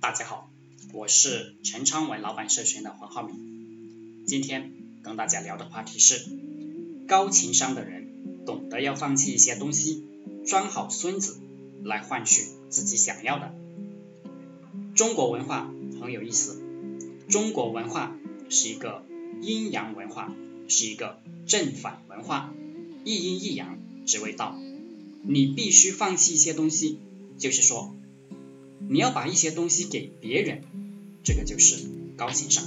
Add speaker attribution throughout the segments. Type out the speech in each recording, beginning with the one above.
Speaker 1: 大家好，我是陈昌文老板社群的黄浩明。今天跟大家聊的话题是：高情商的人懂得要放弃一些东西，装好孙子来换取自己想要的。中国文化很有意思，中国文化是一个阴阳文化，是一个正反文化，一阴一阳只为道。你必须放弃一些东西，就是说。你要把一些东西给别人，这个就是高情商，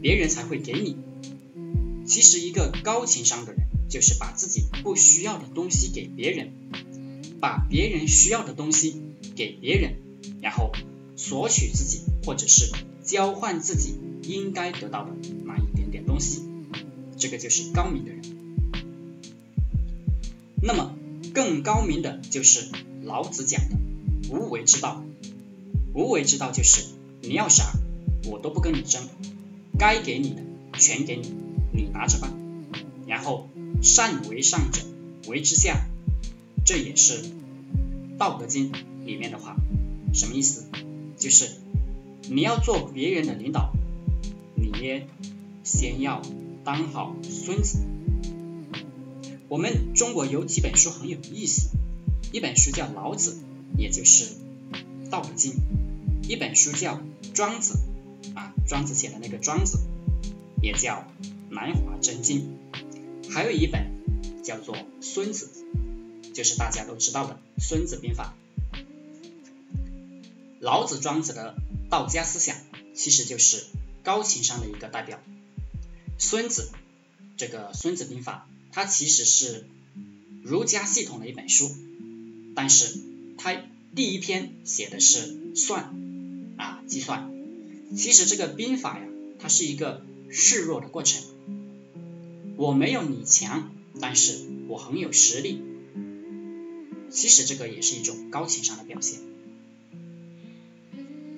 Speaker 1: 别人才会给你。其实一个高情商的人，就是把自己不需要的东西给别人，把别人需要的东西给别人，然后索取自己或者是交换自己应该得到的那一点点东西，这个就是高明的人。那么更高明的就是老子讲的无为之道。无为之道就是你要啥，我都不跟你争，该给你的全给你，你拿着吧。然后善为上者，为之下，这也是《道德经》里面的话。什么意思？就是你要做别人的领导，你先要当好孙子。我们中国有几本书很有意思，一本书叫《老子》，也就是《道德经》。一本书叫《庄子》，啊，庄子写的那个《庄子》，也叫《南华真经》，还有一本叫做《孙子》，就是大家都知道的《孙子兵法》。老子、庄子的道家思想，其实就是高情商的一个代表。孙子这个《孙子兵法》，它其实是儒家系统的一本书，但是它第一篇写的是算。计算，其实这个兵法呀，它是一个示弱的过程。我没有你强，但是我很有实力。其实这个也是一种高情商的表现。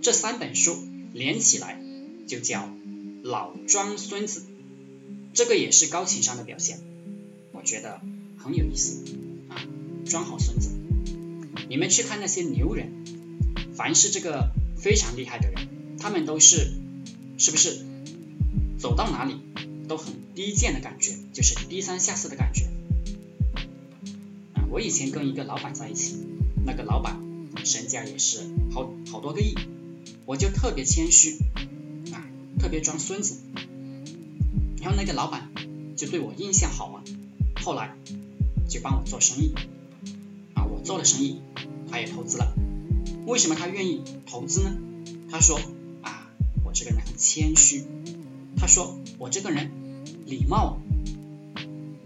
Speaker 1: 这三本书连起来就叫老庄孙子，这个也是高情商的表现。我觉得很有意思啊，装好孙子。你们去看那些牛人，凡是这个。非常厉害的人，他们都是是不是走到哪里都很低贱的感觉，就是低三下四的感觉。啊，我以前跟一个老板在一起，那个老板身价也是好好多个亿，我就特别谦虚啊，特别装孙子。然后那个老板就对我印象好嘛，后来就帮我做生意啊，我做了生意，他也投资了。为什么他愿意投资呢？他说啊，我这个人很谦虚。他说我这个人礼貌。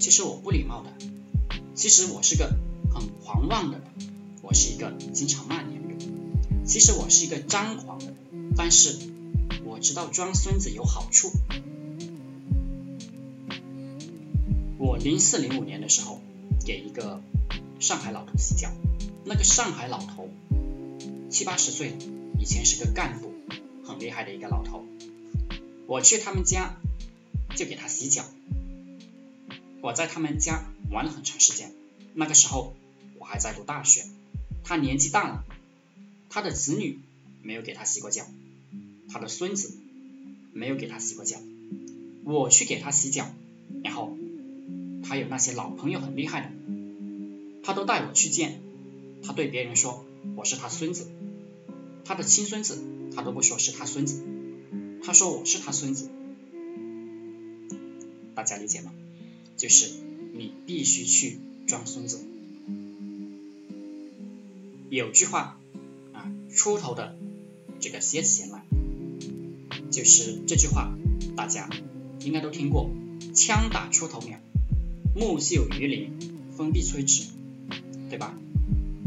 Speaker 1: 其实我不礼貌的。其实我是个很狂妄的人。我是一个经常骂人的人。其实我是一个张狂的人。但是我知道装孙子有好处。我零四零五年的时候给一个上海老头洗脚，那个上海老头。七八十岁，以前是个干部，很厉害的一个老头。我去他们家就给他洗脚。我在他们家玩了很长时间。那个时候我还在读大学，他年纪大了，他的子女没有给他洗过脚，他的孙子没有给他洗过脚。我去给他洗脚，然后他有那些老朋友很厉害的，他都带我去见，他对别人说我是他孙子。他的亲孙子，他都不说是他孙子，他说我是他孙子，大家理解吗？就是你必须去装孙子。有句话啊，出头的这个蝎子先来，就是这句话，大家应该都听过，枪打出头鸟，木秀于林，风必摧之，对吧？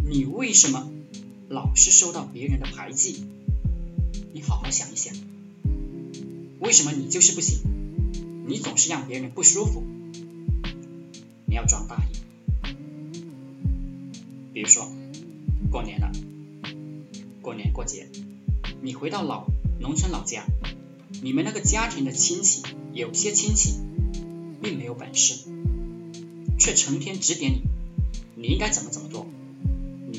Speaker 1: 你为什么？老是受到别人的排挤，你好好想一想，为什么你就是不行？你总是让别人不舒服，你要装大爷。比如说过年了，过年过节，你回到老农村老家，你们那个家庭的亲戚，有些亲戚并没有本事，却成天指点你，你应该怎么怎么做。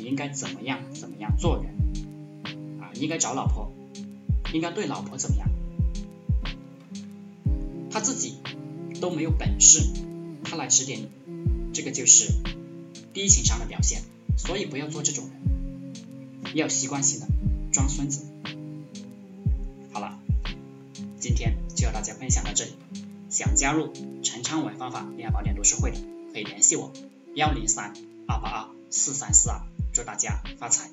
Speaker 1: 应该怎么样怎么样做人啊？应该找老婆，应该对老婆怎么样？他自己都没有本事，他来指点你，这个就是低情商的表现。所以不要做这种人，要习惯性的装孙子。好了，今天就和大家分享到这里。想加入陈昌文方法恋爱宝典读书会的，可以联系我：幺零三二八二四三四二。祝大家发财！